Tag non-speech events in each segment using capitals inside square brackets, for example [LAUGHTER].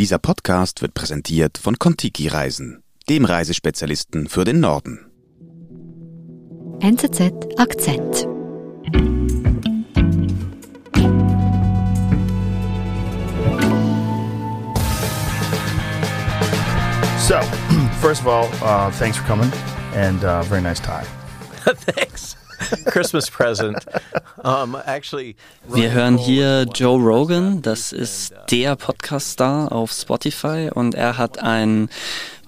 Dieser Podcast wird präsentiert von Kontiki Reisen, dem Reisespezialisten für den Norden. NZZ Akzent. So, [CLEARS THROAT] first of all, uh, thanks for coming, and uh, very nice tie. [LAUGHS] Thanks. Christmas present. Um, actually, Wir hören hier Joe Rogan, das ist der Podcast-Star auf Spotify und er hat einen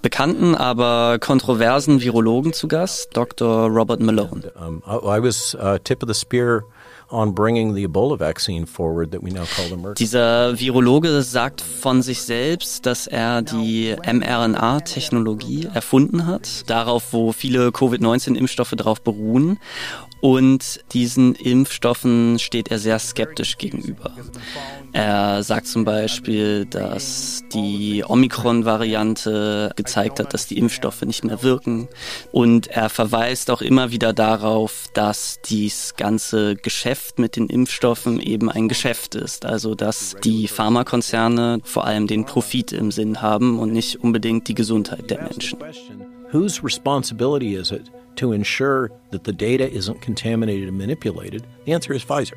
bekannten, aber kontroversen Virologen zu Gast, Dr. Robert Malone. um, I, I was uh, tip of the spear on bringing the Ebola vaccine forward that we now call emergency. Dieser Virologe sagt von sich selbst, dass er die mRNA-Technologie erfunden hat, darauf, wo viele Covid-19-Impfstoffe darauf beruhen. Und diesen Impfstoffen steht er sehr skeptisch gegenüber. Er sagt zum Beispiel, dass die Omikron-Variante gezeigt hat, dass die Impfstoffe nicht mehr wirken. Und er verweist auch immer wieder darauf, dass dies ganze Geschäft mit den Impfstoffen eben ein Geschäft ist. Also dass die Pharmakonzerne vor allem den Profit im Sinn haben und nicht unbedingt die Gesundheit der Menschen. Whose responsibility is it to ensure that the data isn't contaminated and manipulated? The answer is Pfizer.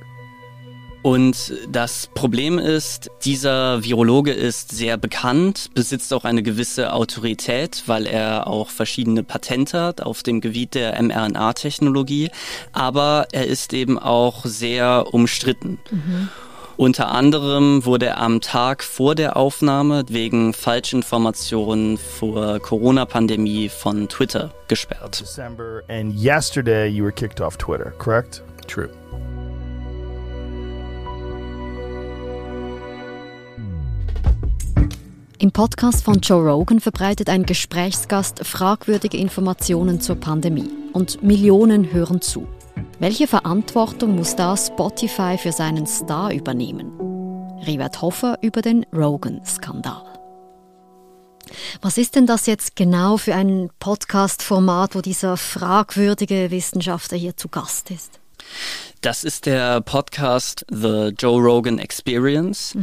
Und das Problem ist, dieser Virologe ist sehr bekannt, besitzt auch eine gewisse Autorität, weil er auch verschiedene Patente hat auf dem Gebiet der mRNA-Technologie, aber er ist eben auch sehr umstritten. Unter anderem wurde er am Tag vor der Aufnahme wegen Falschinformationen vor Corona-Pandemie von Twitter gesperrt. December, and yesterday you were kicked off Twitter, correct? True. Im Podcast von Joe Rogan verbreitet ein Gesprächsgast fragwürdige Informationen zur Pandemie und Millionen hören zu. Welche Verantwortung muss da Spotify für seinen Star übernehmen? Rivet Hoffer über den Rogan-Skandal. Was ist denn das jetzt genau für ein Podcast-Format, wo dieser fragwürdige Wissenschaftler hier zu Gast ist? Das ist der Podcast The Joe Rogan Experience.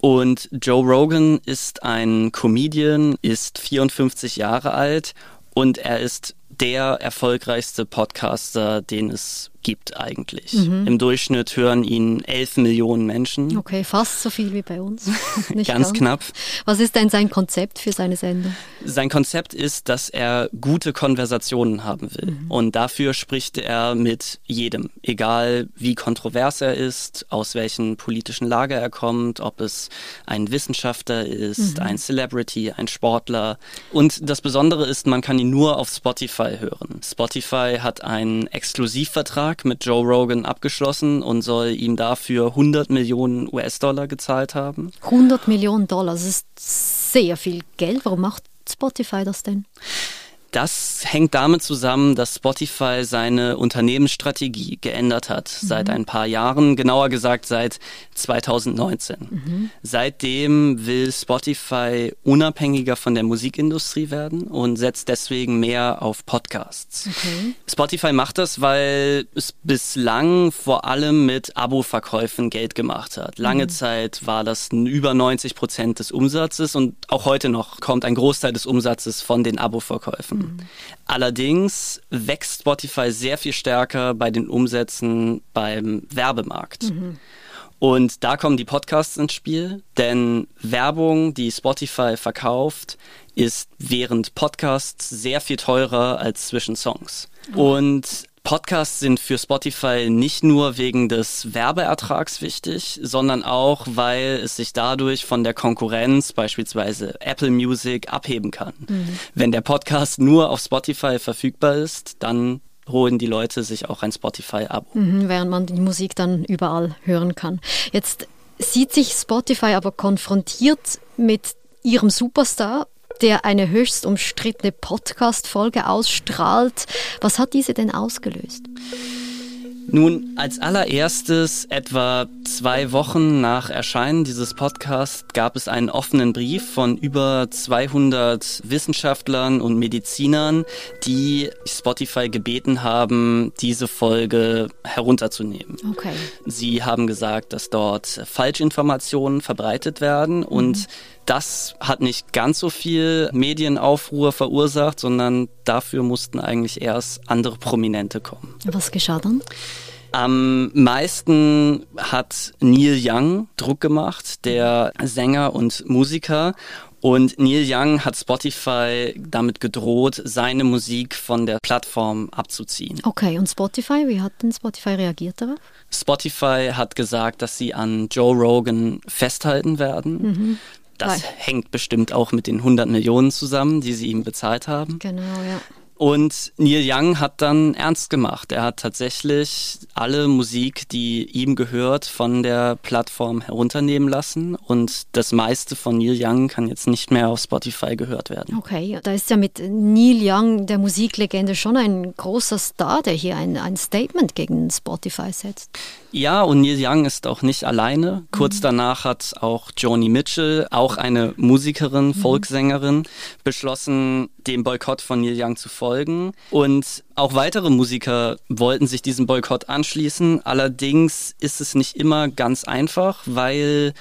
Und Joe Rogan ist ein Comedian, ist 54 Jahre alt und er ist der erfolgreichste Podcaster, den es gibt eigentlich. Im Durchschnitt hören ihn 11 Millionen Menschen. Okay, fast so viel wie bei uns. [LAUGHS] Nicht Ganz knapp. Was ist denn sein Konzept für seine Sendung? Sein Konzept ist, dass er gute Konversationen haben will. Und dafür spricht er mit jedem, egal wie kontrovers er ist, aus welchen politischen Lager er kommt, ob es ein Wissenschaftler ist, ein Celebrity, ein Sportler. Und das Besondere ist, man kann ihn nur auf Spotify hören. Spotify hat einen Exklusivvertrag mit Joe Rogan abgeschlossen und soll ihm dafür 100 Millionen US-Dollar gezahlt haben. 100 Millionen Dollar, das ist sehr viel Geld. Warum macht Spotify das denn? Das hängt damit zusammen, dass Spotify seine Unternehmensstrategie geändert hat seit ein paar Jahren, genauer gesagt seit 2019. Seitdem will Spotify unabhängiger von der Musikindustrie werden und setzt deswegen mehr auf Podcasts. Spotify macht das, weil es bislang vor allem mit Abo-Verkäufen Geld gemacht hat. Lange Zeit war das über 90 Prozent des Umsatzes und auch heute noch kommt ein Großteil des Umsatzes von den Abo-Verkäufen. Allerdings wächst Spotify sehr viel stärker bei den Umsätzen beim Werbemarkt. Und da kommen die Podcasts ins Spiel, denn Werbung, die Spotify verkauft, ist während Podcasts sehr viel teurer als zwischen Songs. Und Podcasts sind für Spotify nicht nur wegen des Werbeertrags wichtig, sondern auch, weil es sich dadurch von der Konkurrenz, beispielsweise Apple Music, abheben kann. Wenn der Podcast nur auf Spotify verfügbar ist, dann holen die Leute sich auch ein Spotify-Abo. Mhm, während man die Musik dann überall hören kann. Jetzt sieht sich Spotify aber konfrontiert mit ihrem Superstar, der eine höchst umstrittene Podcast-Folge ausstrahlt. Was hat diese denn ausgelöst? Nun, als allererstes, etwa zwei Wochen nach Erscheinen dieses Podcasts, gab es einen offenen Brief von über 200 Wissenschaftlern und Medizinern, die Spotify gebeten haben, diese Folge herunterzunehmen. Okay. Sie haben gesagt, dass dort Falschinformationen verbreitet werden und Das hat nicht ganz so viel Medienaufruhr verursacht, sondern dafür mussten eigentlich erst andere Prominente kommen. Was geschah dann? Am meisten hat Neil Young Druck gemacht, der Sänger und Musiker. Und Neil Young hat Spotify damit gedroht, seine Musik von der Plattform abzuziehen. Okay, und Spotify, wie hat denn Spotify reagiert darauf? Spotify hat gesagt, dass sie an Joe Rogan festhalten werden. Mhm. Das Weil. hängt bestimmt auch mit den 100 Millionen zusammen, die sie ihm bezahlt haben. Genau, ja. Und Neil Young hat dann ernst gemacht. Er hat tatsächlich alle Musik, die ihm gehört, von der Plattform herunternehmen lassen. Und das meiste von Neil Young kann jetzt nicht mehr auf Spotify gehört werden. Okay, da ist ja mit Neil Young, der Musiklegende, schon ein großer Star, der hier ein, ein Statement gegen Spotify setzt. Ja, und Neil Young ist auch nicht alleine. Kurz mhm. danach hat auch Joni Mitchell, auch eine Musikerin, mhm. Folksängerin, beschlossen, dem Boykott von Neil Young zu folgen. Und auch weitere Musiker wollten sich diesem Boykott anschließen. Allerdings ist es nicht immer ganz einfach, weil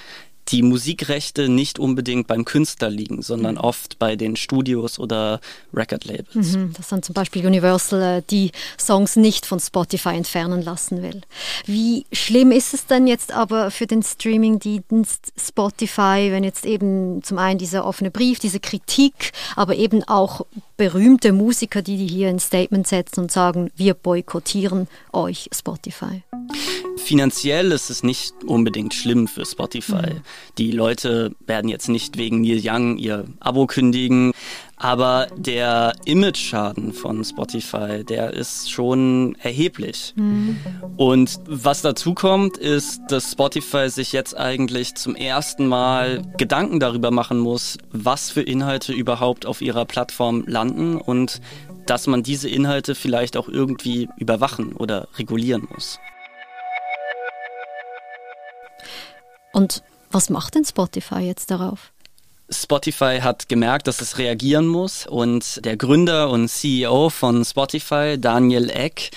die Musikrechte nicht unbedingt beim Künstler liegen, sondern mhm. oft bei den Studios oder Record-Labels. Mhm, dass dann zum Beispiel Universal äh, die Songs nicht von Spotify entfernen lassen will. Wie schlimm ist es denn jetzt aber für den Streaming-Dienst Spotify, wenn jetzt eben zum einen dieser offene Brief, diese Kritik, aber eben auch berühmte Musiker, die hier ein Statement setzen und sagen, wir boykottieren euch Spotify? Finanziell ist es nicht unbedingt schlimm für Spotify. Mhm. Die Leute werden jetzt nicht wegen Neil Young ihr Abo kündigen, aber der Image-Schaden von Spotify, der ist schon erheblich. Mhm. Und was dazu kommt, ist, dass Spotify sich jetzt eigentlich zum ersten Mal Gedanken darüber machen muss, was für Inhalte überhaupt auf ihrer Plattform landen und dass man diese Inhalte vielleicht auch irgendwie überwachen oder regulieren muss. Und was macht denn Spotify jetzt darauf? Spotify hat gemerkt, dass es reagieren muss und der Gründer und CEO von Spotify, Daniel Eck,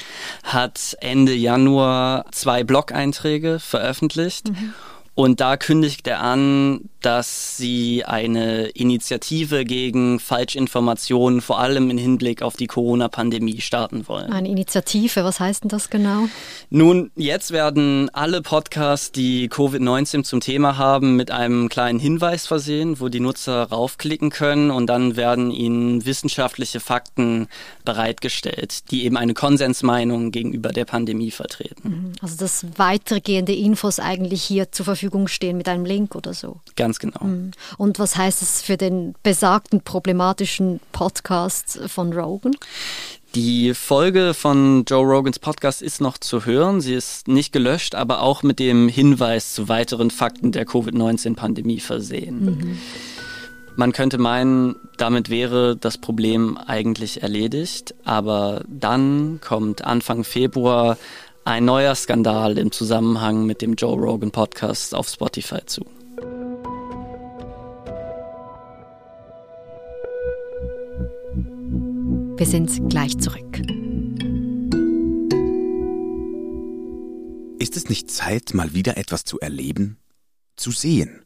hat Ende Januar zwei Blog-Einträge veröffentlicht. Mhm. Und da kündigt er an, dass sie eine Initiative gegen Falschinformationen, vor allem im Hinblick auf die Corona-Pandemie, starten wollen. Eine Initiative, was heißt denn das genau? Nun, jetzt werden alle Podcasts, die Covid-19 zum Thema haben, mit einem kleinen Hinweis versehen, wo die Nutzer raufklicken können und dann werden ihnen wissenschaftliche Fakten bereitgestellt, die eben eine Konsensmeinung gegenüber der Pandemie vertreten. Mhm. Also dass weitergehende Infos eigentlich hier zur Verfügung stehen mit einem Link oder so. Ganz genau. Mhm. Und was heißt es für den besagten problematischen Podcast von Rogan? Die Folge von Joe Rogans Podcast ist noch zu hören. Sie ist nicht gelöscht, aber auch mit dem Hinweis zu weiteren Fakten der Covid-19-Pandemie versehen. Mhm. Man könnte meinen, damit wäre das Problem eigentlich erledigt, aber dann kommt Anfang Februar ein neuer Skandal im Zusammenhang mit dem Joe Rogan Podcast auf Spotify zu. Wir sind gleich zurück. Ist es nicht Zeit, mal wieder etwas zu erleben? Zu sehen?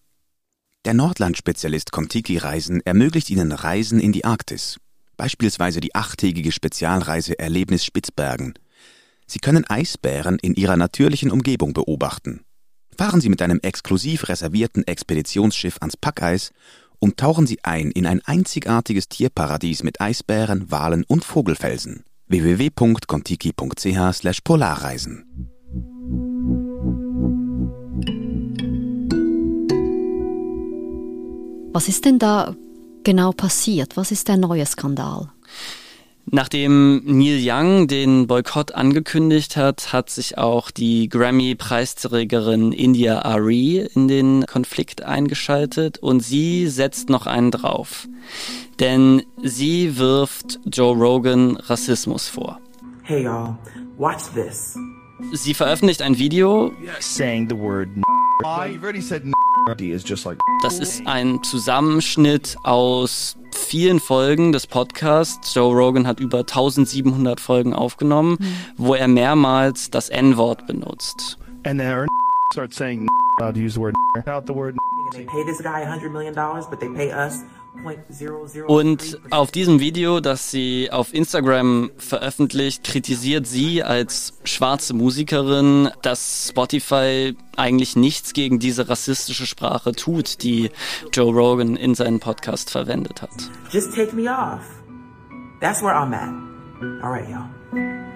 Der Nordland-Spezialist Contiki Reisen ermöglicht Ihnen Reisen in die Arktis. Beispielsweise die achttägige Spezialreise Erlebnis Spitzbergen. Sie können Eisbären in ihrer natürlichen Umgebung beobachten. Fahren Sie mit einem exklusiv reservierten Expeditionsschiff ans Packeis und tauchen Sie ein in ein einzigartiges Tierparadies mit Eisbären, Walen und Vogelfelsen. www.contiki.ch/polarreisen Was ist denn da genau passiert? Was ist der neue Skandal? Nachdem Neil Young den Boykott angekündigt hat, hat sich auch die Grammy-Preisträgerin India Ari in den Konflikt eingeschaltet und sie setzt noch einen drauf. Denn sie wirft Joe Rogan Rassismus vor. Hey y'all, watch this. Sie veröffentlicht ein Video, saying the word das ist ein Zusammenschnitt aus vielen Folgen des Podcasts. Joe Rogan hat über 1700 Folgen aufgenommen, mhm. wo er mehrmals das N-Wort benutzt. And then start saying to use the word out the word Und auf diesem Video, das sie auf Instagram veröffentlicht, kritisiert sie als schwarze Musikerin, dass Spotify eigentlich nichts gegen diese rassistische Sprache tut, die Joe Rogan in seinem Podcast verwendet hat. Just take me off. That's where I'm at. All right, y'all.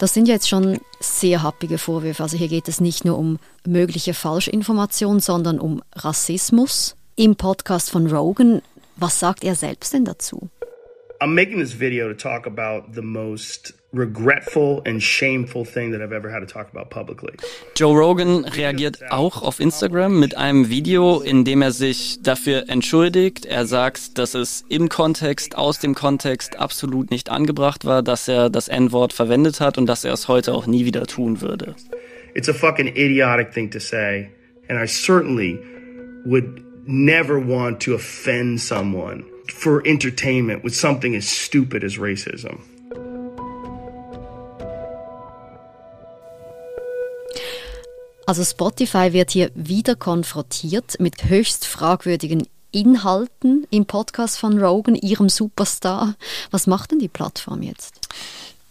Das sind jetzt schon sehr happige Vorwürfe. Also hier geht es nicht nur um mögliche Falschinformation, sondern um Rassismus. Im Podcast von Rogan, was sagt er selbst denn dazu? I'm making this video to talk about the most regretful and shameful thing that I've ever had to talk about publicly. Joe Rogan reagiert auch auf Instagram mit einem Video, in dem er sich dafür entschuldigt. Er sagt, dass es im Kontext, aus dem Kontext absolut nicht angebracht war, dass er das N-Wort verwendet hat und dass er es heute auch nie wieder tun würde. It's a fucking idiotic thing to say and I certainly would never want to offend someone for entertainment with something as stupid as racism. Also Spotify wird hier wieder konfrontiert mit höchst fragwürdigen Inhalten im Podcast von Rogan, ihrem Superstar. Was macht denn die Plattform jetzt?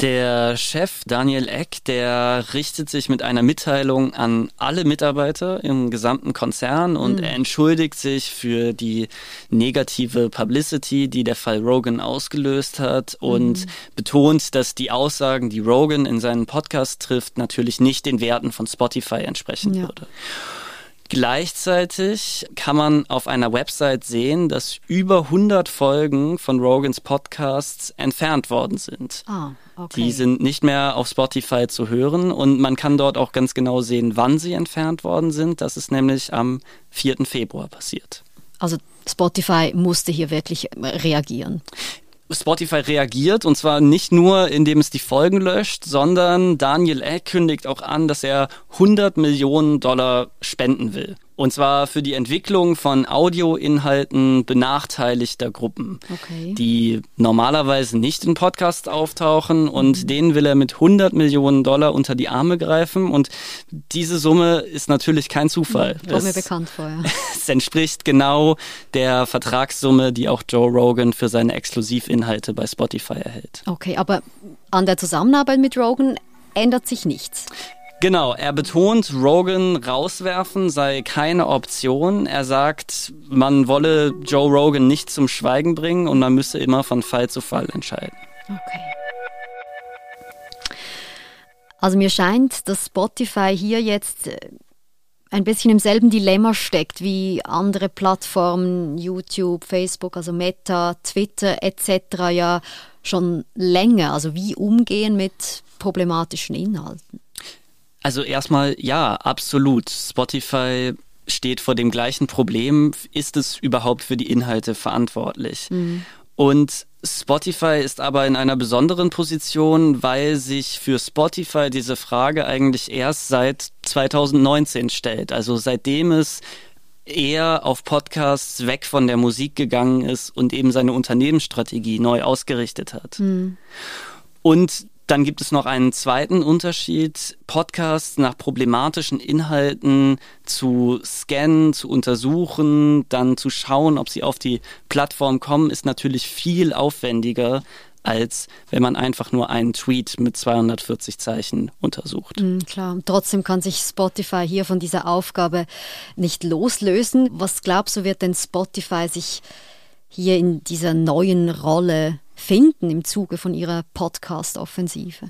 Der Chef Daniel Eck, der richtet sich mit einer Mitteilung an alle Mitarbeiter im gesamten Konzern und mhm. er entschuldigt sich für die negative Publicity, die der Fall Rogan ausgelöst hat und mhm. betont, dass die Aussagen, die Rogan in seinen Podcast trifft, natürlich nicht den Werten von Spotify entsprechen ja. würde. Gleichzeitig kann man auf einer Website sehen, dass über 100 Folgen von Rogans Podcasts entfernt worden sind. Ah, okay. Die sind nicht mehr auf Spotify zu hören und man kann dort auch ganz genau sehen, wann sie entfernt worden sind. Das ist nämlich am 4. Februar passiert. Also Spotify musste hier wirklich reagieren. Spotify reagiert und zwar nicht nur, indem es die Folgen löscht, sondern Daniel Eck kündigt auch an, dass er 100 Millionen Dollar spenden will. Und zwar für die Entwicklung von Audioinhalten benachteiligter Gruppen, okay. die normalerweise nicht in Podcasts auftauchen. Und mhm. denen will er mit 100 Millionen Dollar unter die Arme greifen. Und diese Summe ist natürlich kein Zufall. Mhm, kommt mir bekannt vor. Ja. [LAUGHS] es entspricht genau der Vertragssumme, die auch Joe Rogan für seine Exklusivinhalte bei Spotify erhält. Okay, aber an der Zusammenarbeit mit Rogan ändert sich nichts. Genau, er betont, Rogan rauswerfen sei keine Option. Er sagt, man wolle Joe Rogan nicht zum Schweigen bringen und man müsse immer von Fall zu Fall entscheiden. Okay. Also mir scheint, dass Spotify hier jetzt äh, ein bisschen im selben Dilemma steckt wie andere Plattformen, YouTube, Facebook, also Meta, Twitter etc. ja schon länger. Also wie umgehen mit problematischen Inhalten? Also erstmal ja, absolut. Spotify steht vor dem gleichen Problem. Ist es überhaupt für die Inhalte verantwortlich? Mhm. Und Spotify ist aber in einer besonderen Position, weil sich für Spotify diese Frage eigentlich erst seit 2019 stellt. Also seitdem es eher auf Podcasts weg von der Musik gegangen ist und eben seine Unternehmensstrategie neu ausgerichtet hat. Mhm. Und dann gibt es noch einen zweiten Unterschied. Podcasts nach problematischen Inhalten zu scannen, zu untersuchen, dann zu schauen, ob sie auf die Plattform kommen, ist natürlich viel aufwendiger als wenn man einfach nur einen Tweet mit 240 Zeichen untersucht. Mhm, klar, trotzdem kann sich Spotify hier von dieser Aufgabe nicht loslösen. Was glaubst du, wird denn Spotify sich hier in dieser neuen Rolle finden im Zuge von ihrer Podcast-Offensive?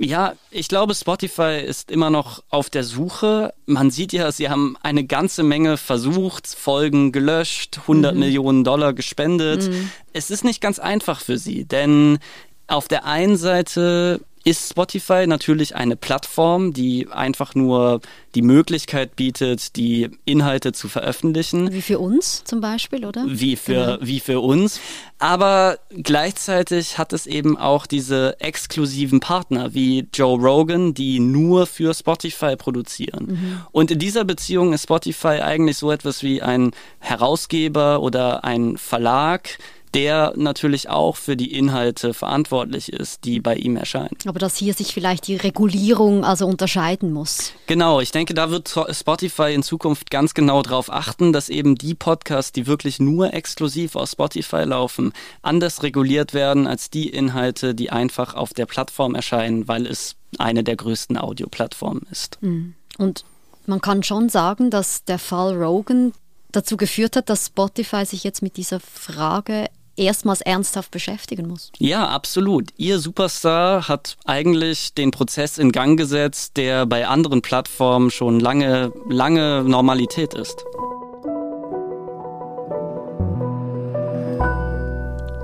Ja, ich glaube, Spotify ist immer noch auf der Suche. Man sieht ja, sie haben eine ganze Menge versucht, Folgen gelöscht, 100 mhm. Millionen Dollar gespendet. Mhm. Es ist nicht ganz einfach für sie, denn auf der einen Seite ist Spotify natürlich eine Plattform, die einfach nur die Möglichkeit bietet, die Inhalte zu veröffentlichen. Wie für uns zum Beispiel, oder? Wie für, genau. wie für uns. Aber gleichzeitig hat es eben auch diese exklusiven Partner wie Joe Rogan, die nur für Spotify produzieren. Mhm. Und in dieser Beziehung ist Spotify eigentlich so etwas wie ein Herausgeber oder ein Verlag, der natürlich auch für die Inhalte verantwortlich ist, die bei ihm erscheinen. Aber dass hier sich vielleicht die Regulierung also unterscheiden muss. Genau, ich denke, da wird Spotify in Zukunft ganz genau darauf achten, dass eben die Podcasts, die wirklich nur exklusiv auf Spotify laufen, anders reguliert werden als die Inhalte, die einfach auf der Plattform erscheinen, weil es eine der größten Audioplattformen ist. Mhm. Und man kann schon sagen, dass der Fall Rogan dazu geführt hat, dass Spotify sich jetzt mit dieser Frage erstmals ernsthaft beschäftigen muss. Ja, absolut. Ihr Superstar hat eigentlich den Prozess in Gang gesetzt, der bei anderen Plattformen schon lange, lange Normalität ist.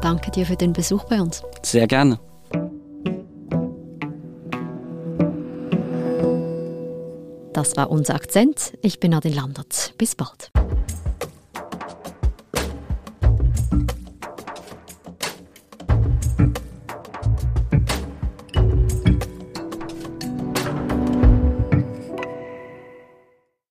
Danke dir für den Besuch bei uns. Sehr gerne. Das war unser Akzent. Ich bin Adin Landert. Bis bald.